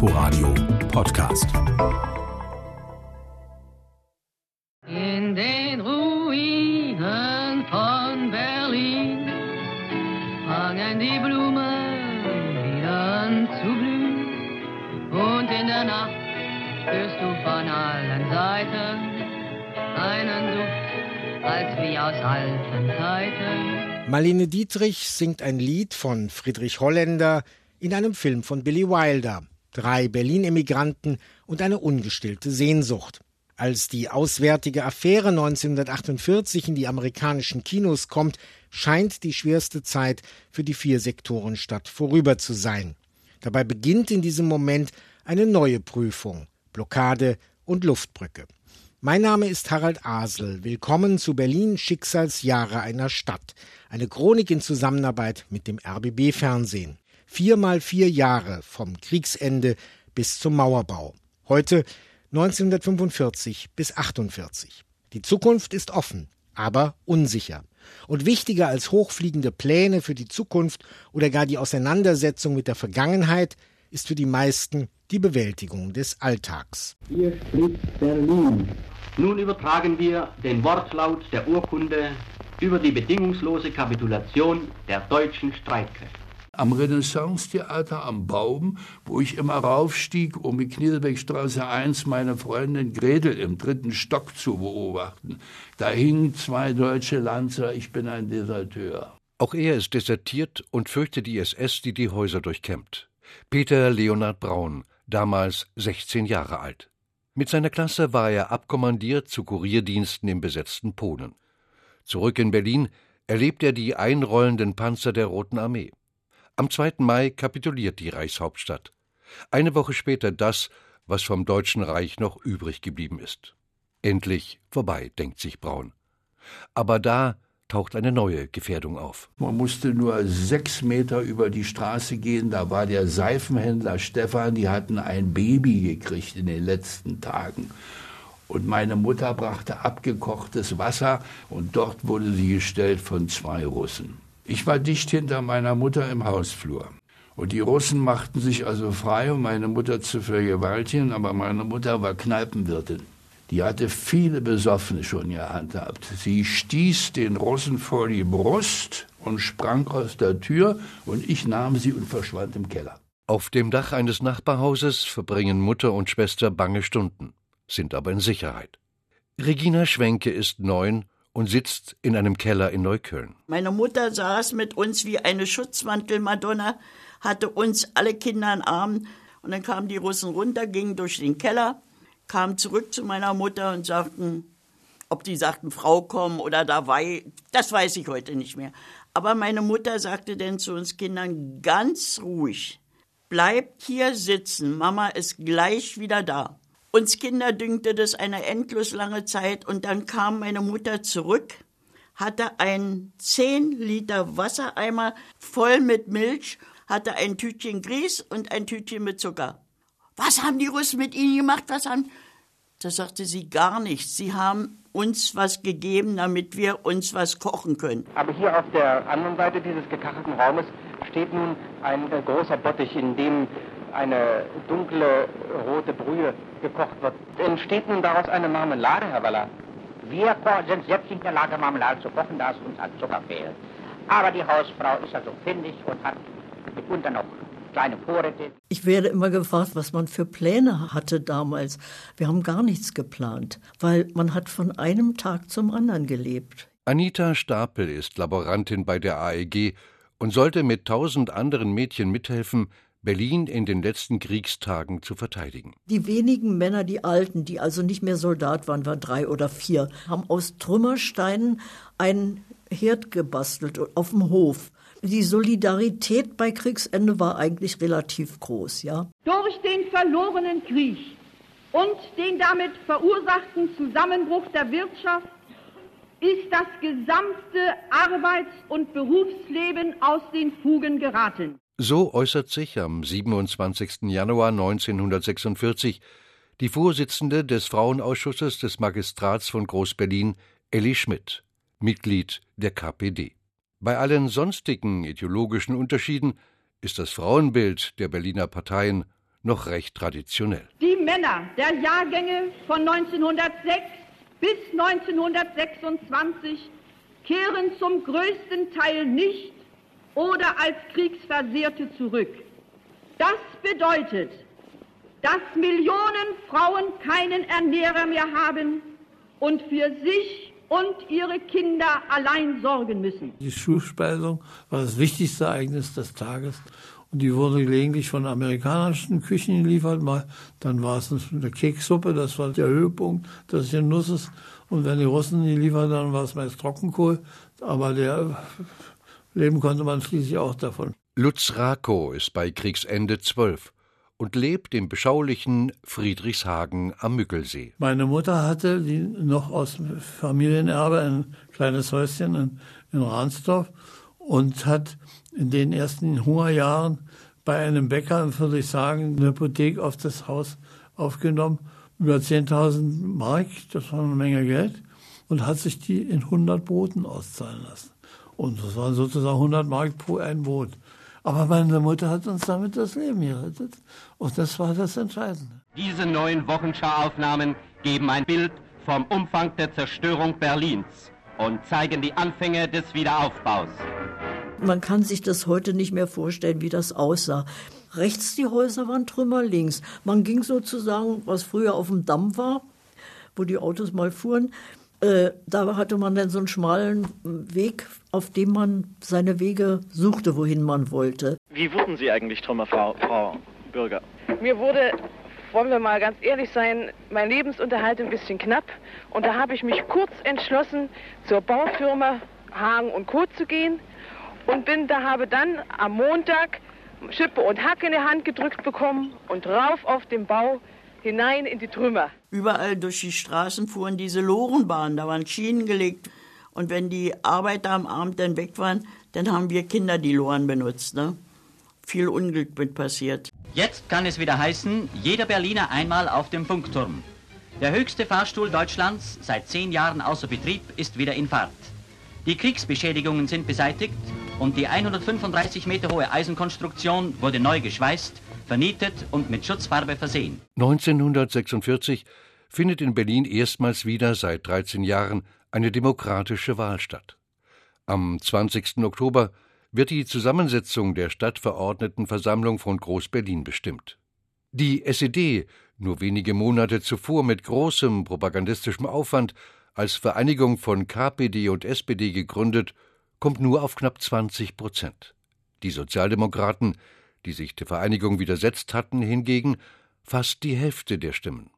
Inforadio Podcast. In den Ruinen von Berlin fangen die Blumen wieder an zu blühen. Und in der Nacht spürst du von allen Seiten einen Duft, als wie aus alten Zeiten. Marlene Dietrich singt ein Lied von Friedrich Holländer in einem Film von Billy Wilder. Drei Berlin-Emigranten und eine ungestillte Sehnsucht. Als die auswärtige Affäre 1948 in die amerikanischen Kinos kommt, scheint die schwerste Zeit für die Vier-Sektoren-Stadt vorüber zu sein. Dabei beginnt in diesem Moment eine neue Prüfung. Blockade und Luftbrücke. Mein Name ist Harald Asel. Willkommen zu Berlin Schicksalsjahre einer Stadt. Eine Chronik in Zusammenarbeit mit dem RBB Fernsehen. Viermal vier Jahre vom Kriegsende bis zum Mauerbau. Heute 1945 bis 48. Die Zukunft ist offen, aber unsicher. Und wichtiger als hochfliegende Pläne für die Zukunft oder gar die Auseinandersetzung mit der Vergangenheit ist für die meisten die Bewältigung des Alltags. Hier spricht Berlin. Nun übertragen wir den Wortlaut der Urkunde über die bedingungslose Kapitulation der deutschen Streitkräfte. Am Renaissance-Theater am Baum, wo ich immer raufstieg, um in Knielbeckstraße 1 meine Freundin Gretel im dritten Stock zu beobachten. Da hingen zwei deutsche Lanzer, ich bin ein Deserteur. Auch er ist desertiert und fürchtet die SS, die die Häuser durchkämmt. Peter Leonhard Braun, damals 16 Jahre alt. Mit seiner Klasse war er abkommandiert zu Kurierdiensten im besetzten Polen. Zurück in Berlin erlebt er die einrollenden Panzer der Roten Armee. Am 2. Mai kapituliert die Reichshauptstadt. Eine Woche später das, was vom Deutschen Reich noch übrig geblieben ist. Endlich vorbei, denkt sich Braun. Aber da taucht eine neue Gefährdung auf. Man musste nur sechs Meter über die Straße gehen, da war der Seifenhändler Stefan, die hatten ein Baby gekriegt in den letzten Tagen. Und meine Mutter brachte abgekochtes Wasser und dort wurde sie gestellt von zwei Russen. Ich war dicht hinter meiner Mutter im Hausflur. Und die Russen machten sich also frei, um meine Mutter zu vergewaltigen, aber meine Mutter war Kneipenwirtin. Die hatte viele Besoffene schon gehandhabt. Sie stieß den Russen vor die Brust und sprang aus der Tür, und ich nahm sie und verschwand im Keller. Auf dem Dach eines Nachbarhauses verbringen Mutter und Schwester bange Stunden, sind aber in Sicherheit. Regina Schwenke ist neun und sitzt in einem Keller in Neukölln. Meine Mutter saß mit uns wie eine Schutzmantelmadonna, hatte uns alle Kinder in Armen und dann kamen die Russen runter, gingen durch den Keller kamen zurück zu meiner Mutter und sagten, ob die sagten, Frau kommen oder da war, das weiß ich heute nicht mehr. Aber meine Mutter sagte denn zu uns Kindern ganz ruhig, bleibt hier sitzen, Mama ist gleich wieder da. Uns Kinder dünkte das eine endlos lange Zeit und dann kam meine Mutter zurück, hatte einen 10 Liter Wassereimer voll mit Milch, hatte ein Tütchen Grieß und ein Tütchen mit Zucker. Was haben die Russen mit Ihnen gemacht? Was haben. Da sagte sie gar nichts. Sie haben uns was gegeben, damit wir uns was kochen können. Aber hier auf der anderen Seite dieses gekachelten Raumes steht nun ein äh, großer Bottich, in dem eine dunkle rote Brühe gekocht wird. Entsteht nun daraus eine Marmelade, Herr Waller? Wir sind selbst in der Lage, Marmelade zu kochen, da es uns an Zucker fehlt. Aber die Hausfrau ist also findig und hat mitunter noch kleine Vorräte. Ich werde immer gefragt, was man für Pläne hatte damals. Wir haben gar nichts geplant, weil man hat von einem Tag zum anderen gelebt. Anita Stapel ist Laborantin bei der AEG und sollte mit tausend anderen Mädchen mithelfen, Berlin in den letzten Kriegstagen zu verteidigen. Die wenigen Männer, die Alten, die also nicht mehr Soldat waren, waren drei oder vier, haben aus Trümmersteinen einen Herd gebastelt auf dem Hof die Solidarität bei Kriegsende war eigentlich relativ groß, ja. Durch den verlorenen Krieg und den damit verursachten Zusammenbruch der Wirtschaft ist das gesamte Arbeits- und Berufsleben aus den Fugen geraten. So äußert sich am 27. Januar 1946 die Vorsitzende des Frauenausschusses des Magistrats von Groß-Berlin, Elli Schmidt, Mitglied der KPD. Bei allen sonstigen ideologischen Unterschieden ist das Frauenbild der Berliner Parteien noch recht traditionell. Die Männer der Jahrgänge von 1906 bis 1926 kehren zum größten Teil nicht oder als Kriegsversehrte zurück. Das bedeutet, dass Millionen Frauen keinen Ernährer mehr haben und für sich und ihre Kinder allein sorgen müssen. Die Schulspeisung war das wichtigste Ereignis des Tages und die wurde gelegentlich von amerikanischen Küchen geliefert. Mal, dann war es eine Kekssuppe, das war der Höhepunkt des Genusses. Und wenn die Russen die lieferten, dann war es meist Trockenkohl. Aber der leben konnte man schließlich auch davon. Lutz Rakow ist bei Kriegsende zwölf und lebt im beschaulichen Friedrichshagen am Müggelsee. Meine Mutter hatte die noch aus Familienerbe ein kleines Häuschen in, in Ransdorf und hat in den ersten Hungerjahren bei einem Bäcker in Friedrichshagen eine Hypothek auf das Haus aufgenommen, über 10.000 Mark, das war eine Menge Geld, und hat sich die in 100 Broten auszahlen lassen. Und das waren sozusagen 100 Mark pro ein Brot. Aber meine Mutter hat uns damit das Leben gerettet. Und das war das Entscheidende. Diese neuen Wochenschau-Aufnahmen geben ein Bild vom Umfang der Zerstörung Berlins und zeigen die Anfänge des Wiederaufbaus. Man kann sich das heute nicht mehr vorstellen, wie das aussah. Rechts die Häuser waren Trümmer, links. Man ging sozusagen, was früher auf dem Damm war, wo die Autos mal fuhren, äh, da hatte man dann so einen schmalen Weg, auf dem man seine Wege suchte, wohin man wollte. Wie wurden Sie eigentlich Trümmerfrau, Frau Bürger? Mir wurde, wollen wir mal ganz ehrlich sein, mein Lebensunterhalt ein bisschen knapp. Und da habe ich mich kurz entschlossen, zur Baufirma Hagen und Co. zu gehen. Und bin da habe dann am Montag Schippe und Hack in die Hand gedrückt bekommen und rauf auf den Bau hinein in die Trümmer. Überall durch die Straßen fuhren diese Lorenbahnen, da waren Schienen gelegt. Und wenn die Arbeiter am Abend dann weg waren, dann haben wir Kinder die Loren benutzt. Ne? Viel Unglück mit passiert. Jetzt kann es wieder heißen, jeder Berliner einmal auf dem Funkturm. Der höchste Fahrstuhl Deutschlands, seit zehn Jahren außer Betrieb, ist wieder in Fahrt. Die Kriegsbeschädigungen sind beseitigt und die 135 Meter hohe Eisenkonstruktion wurde neu geschweißt vernietet und mit Schutzfarbe versehen. 1946 findet in Berlin erstmals wieder seit 13 Jahren eine demokratische Wahl statt. Am 20. Oktober wird die Zusammensetzung der Stadtverordnetenversammlung von Groß-Berlin bestimmt. Die SED, nur wenige Monate zuvor mit großem propagandistischem Aufwand als Vereinigung von KPD und SPD gegründet, kommt nur auf knapp 20 Prozent. Die Sozialdemokraten die sich der Vereinigung widersetzt hatten, hingegen fast die Hälfte der Stimmen.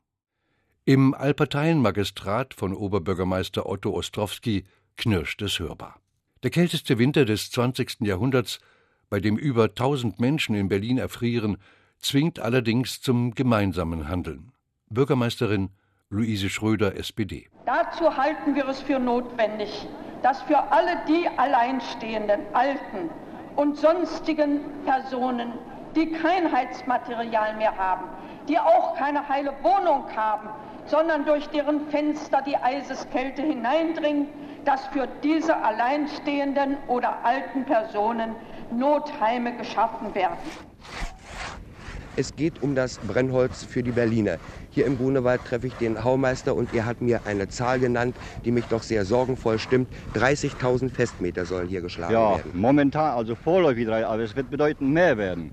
Im Allparteienmagistrat von Oberbürgermeister Otto Ostrowski knirscht es hörbar. Der kälteste Winter des 20. Jahrhunderts, bei dem über 1000 Menschen in Berlin erfrieren, zwingt allerdings zum gemeinsamen Handeln. Bürgermeisterin Luise Schröder, SPD. Dazu halten wir es für notwendig, dass für alle die Alleinstehenden, Alten, und sonstigen Personen, die kein Heizmaterial mehr haben, die auch keine heile Wohnung haben, sondern durch deren Fenster die Eiseskälte hineindringt, dass für diese alleinstehenden oder alten Personen Notheime geschaffen werden. Es geht um das Brennholz für die Berliner. Hier im Grunewald treffe ich den Haumeister und er hat mir eine Zahl genannt, die mich doch sehr sorgenvoll stimmt. 30.000 Festmeter sollen hier geschlagen ja, werden. momentan, also vorläufig, aber es wird bedeutend mehr werden.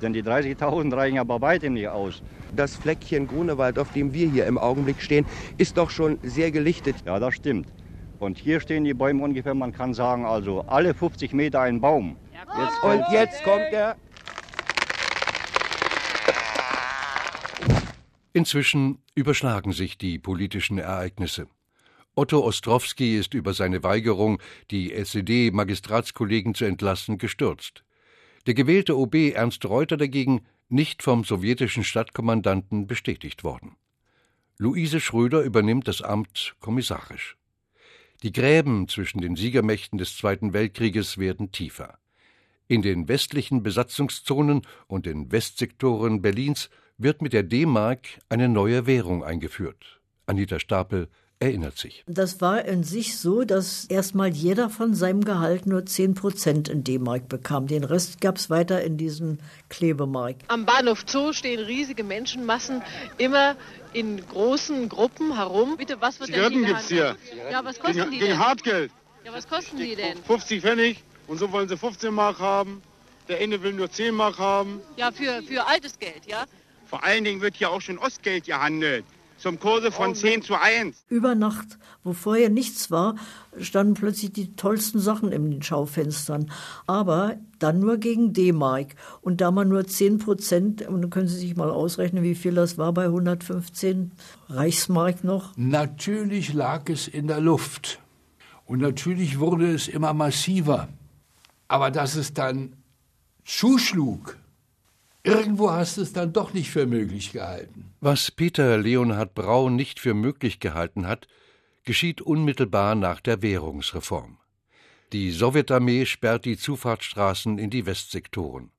Denn die 30.000 reichen aber bei weitem nicht aus. Das Fleckchen Grunewald, auf dem wir hier im Augenblick stehen, ist doch schon sehr gelichtet. Ja, das stimmt. Und hier stehen die Bäume ungefähr, man kann sagen, also alle 50 Meter ein Baum. Jetzt und jetzt kommt der Inzwischen überschlagen sich die politischen Ereignisse. Otto Ostrowski ist über seine Weigerung, die SED-Magistratskollegen zu entlassen, gestürzt. Der gewählte OB Ernst Reuter dagegen nicht vom sowjetischen Stadtkommandanten bestätigt worden. Luise Schröder übernimmt das Amt kommissarisch. Die Gräben zwischen den Siegermächten des Zweiten Weltkrieges werden tiefer. In den westlichen Besatzungszonen und den Westsektoren Berlins wird mit der D-Mark eine neue Währung eingeführt. Anita Stapel, erinnert sich. Das war in sich so, dass erstmal jeder von seinem Gehalt nur 10 Prozent in D-Mark bekam. Den Rest gab es weiter in diesem Klebemark. Am Bahnhof Zoo stehen riesige Menschenmassen immer in großen Gruppen herum. Bitte, was wird Zigaretten denn gibt's hier. Ja, was kosten Gegen, die gegen denn? Hartgeld. Ja, was kosten die denn? 50 Pfennig und so wollen sie 15 Mark haben. Der eine will nur 10 Mark haben. Ja, für, für altes Geld, ja? Vor allen Dingen wird hier auch schon Ostgeld gehandelt. Zum Kurse von 10 zu 1. Über Nacht, wo vorher nichts war, standen plötzlich die tollsten Sachen in den Schaufenstern. Aber dann nur gegen D-Mark. Und da man nur 10 Prozent, und dann können Sie sich mal ausrechnen, wie viel das war bei 115 Reichsmark noch. Natürlich lag es in der Luft. Und natürlich wurde es immer massiver. Aber dass es dann zuschlug, irgendwo hast du es dann doch nicht für möglich gehalten. Was Peter Leonhard Braun nicht für möglich gehalten hat, geschieht unmittelbar nach der Währungsreform. Die Sowjetarmee sperrt die Zufahrtsstraßen in die Westsektoren.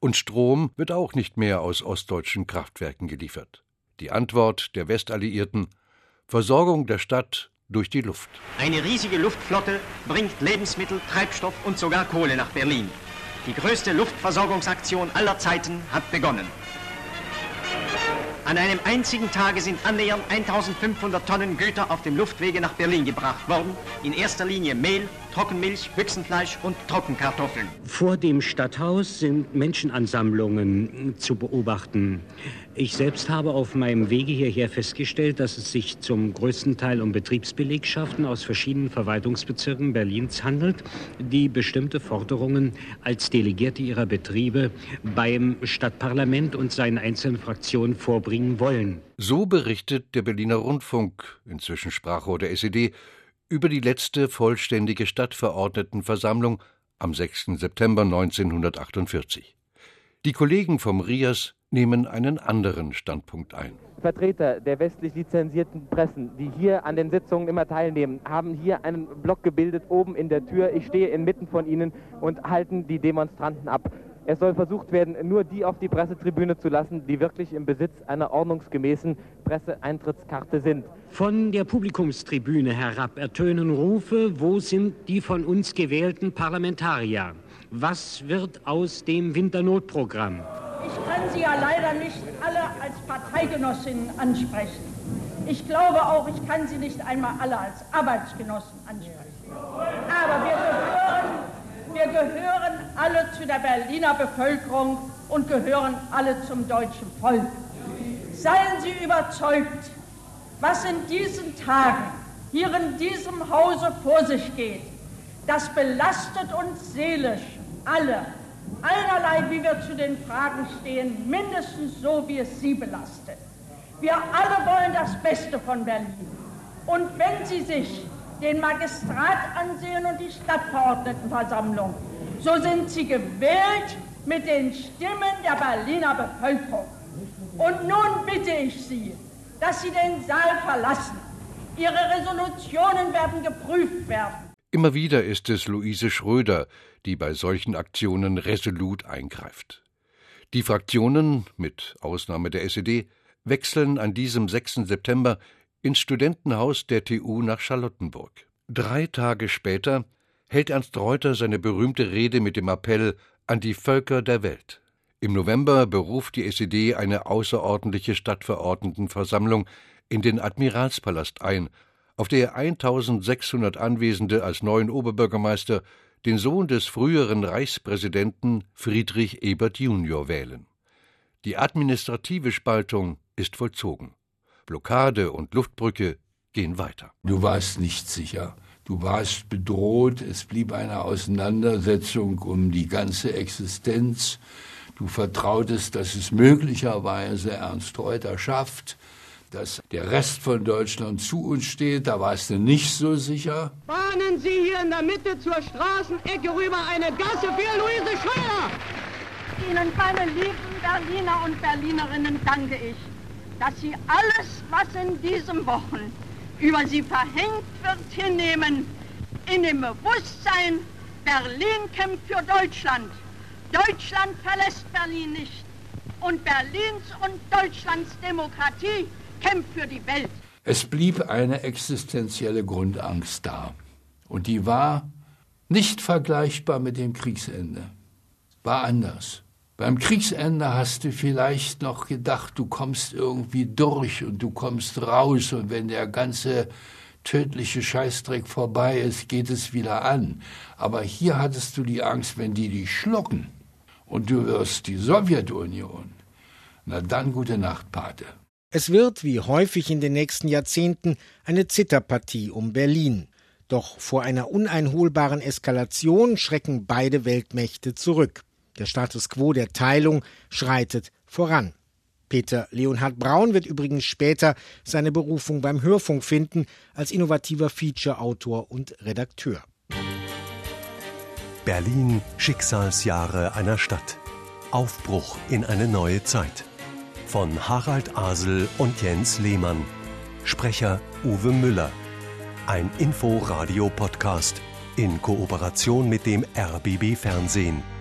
Und Strom wird auch nicht mehr aus ostdeutschen Kraftwerken geliefert. Die Antwort der Westalliierten Versorgung der Stadt durch die Luft. Eine riesige Luftflotte bringt Lebensmittel, Treibstoff und sogar Kohle nach Berlin. Die größte Luftversorgungsaktion aller Zeiten hat begonnen. An einem einzigen Tage sind annähernd 1500 Tonnen Güter auf dem Luftwege nach Berlin gebracht worden. In erster Linie Mehl, Trockenmilch, Büchsenfleisch und Trockenkartoffeln. Vor dem Stadthaus sind Menschenansammlungen zu beobachten. Ich selbst habe auf meinem Wege hierher festgestellt, dass es sich zum größten Teil um Betriebsbelegschaften aus verschiedenen Verwaltungsbezirken Berlins handelt, die bestimmte Forderungen als Delegierte ihrer Betriebe beim Stadtparlament und seinen einzelnen Fraktionen vorbringen wollen. So berichtet der Berliner Rundfunk, inzwischen Sprachrohr der SED, über die letzte vollständige Stadtverordnetenversammlung am 6. September 1948. Die Kollegen vom RIAS nehmen einen anderen Standpunkt ein. Vertreter der westlich lizenzierten Pressen, die hier an den Sitzungen immer teilnehmen, haben hier einen Block gebildet oben in der Tür. Ich stehe inmitten von ihnen und halten die Demonstranten ab. Es soll versucht werden, nur die auf die Pressetribüne zu lassen, die wirklich im Besitz einer ordnungsgemäßen Presseeintrittskarte sind. Von der Publikumstribüne herab ertönen Rufe, wo sind die von uns gewählten Parlamentarier? Was wird aus dem Winternotprogramm? Ich kann Sie ja leider nicht alle als Parteigenossinnen ansprechen. Ich glaube auch, ich kann Sie nicht einmal alle als Arbeitsgenossen ansprechen. Aber wir gehören, wir gehören alle zu der Berliner Bevölkerung und gehören alle zum deutschen Volk. Seien Sie überzeugt, was in diesen Tagen hier in diesem Hause vor sich geht, das belastet uns seelisch alle einerlei, wie wir zu den Fragen stehen, mindestens so, wie es Sie belastet. Wir alle wollen das Beste von Berlin. Und wenn Sie sich den Magistrat ansehen und die Stadtverordnetenversammlung, so sind Sie gewählt mit den Stimmen der Berliner Bevölkerung. Und nun bitte ich Sie, dass Sie den Saal verlassen. Ihre Resolutionen werden geprüft werden. Immer wieder ist es Luise Schröder, die bei solchen Aktionen resolut eingreift. Die Fraktionen, mit Ausnahme der SED, wechseln an diesem 6. September ins Studentenhaus der TU nach Charlottenburg. Drei Tage später hält Ernst Reuter seine berühmte Rede mit dem Appell an die Völker der Welt. Im November beruft die SED eine außerordentliche Stadtverordnetenversammlung in den Admiralspalast ein, auf der 1600 Anwesende als neuen Oberbürgermeister den Sohn des früheren Reichspräsidenten Friedrich Ebert junior wählen. Die administrative Spaltung ist vollzogen. Blockade und Luftbrücke gehen weiter. Du warst nicht sicher. Du warst bedroht. Es blieb eine Auseinandersetzung um die ganze Existenz. Du vertrautest, dass es möglicherweise Ernst Reuter schafft, dass der Rest von Deutschland zu uns steht. Da warst du nicht so sicher. Bahnen Sie hier in der Mitte zur Straßenecke rüber eine Gasse für Luise Scheuer. Ihnen, meine lieben Berliner und Berlinerinnen, danke ich, dass Sie alles, was in diesen Wochen über Sie verhängt wird, hinnehmen, in dem Bewusstsein, Berlin kämpft für Deutschland. Deutschland verlässt Berlin nicht. Und Berlins und Deutschlands Demokratie kämpft für die Welt. Es blieb eine existenzielle Grundangst da. Und die war nicht vergleichbar mit dem Kriegsende. War anders. Beim Kriegsende hast du vielleicht noch gedacht, du kommst irgendwie durch und du kommst raus und wenn der ganze tödliche Scheißdreck vorbei ist, geht es wieder an. Aber hier hattest du die Angst, wenn die dich schlucken und du wirst die Sowjetunion. Na dann gute Nacht, Pate. Es wird, wie häufig in den nächsten Jahrzehnten, eine Zitterpartie um Berlin. Doch vor einer uneinholbaren Eskalation schrecken beide Weltmächte zurück. Der Status quo der Teilung schreitet voran. Peter Leonhard Braun wird übrigens später seine Berufung beim Hörfunk finden als innovativer Feature-Autor und Redakteur. Berlin Schicksalsjahre einer Stadt. Aufbruch in eine neue Zeit. Von Harald Asel und Jens Lehmann. Sprecher Uwe Müller. Ein Info-Radio-Podcast in Kooperation mit dem RBB Fernsehen.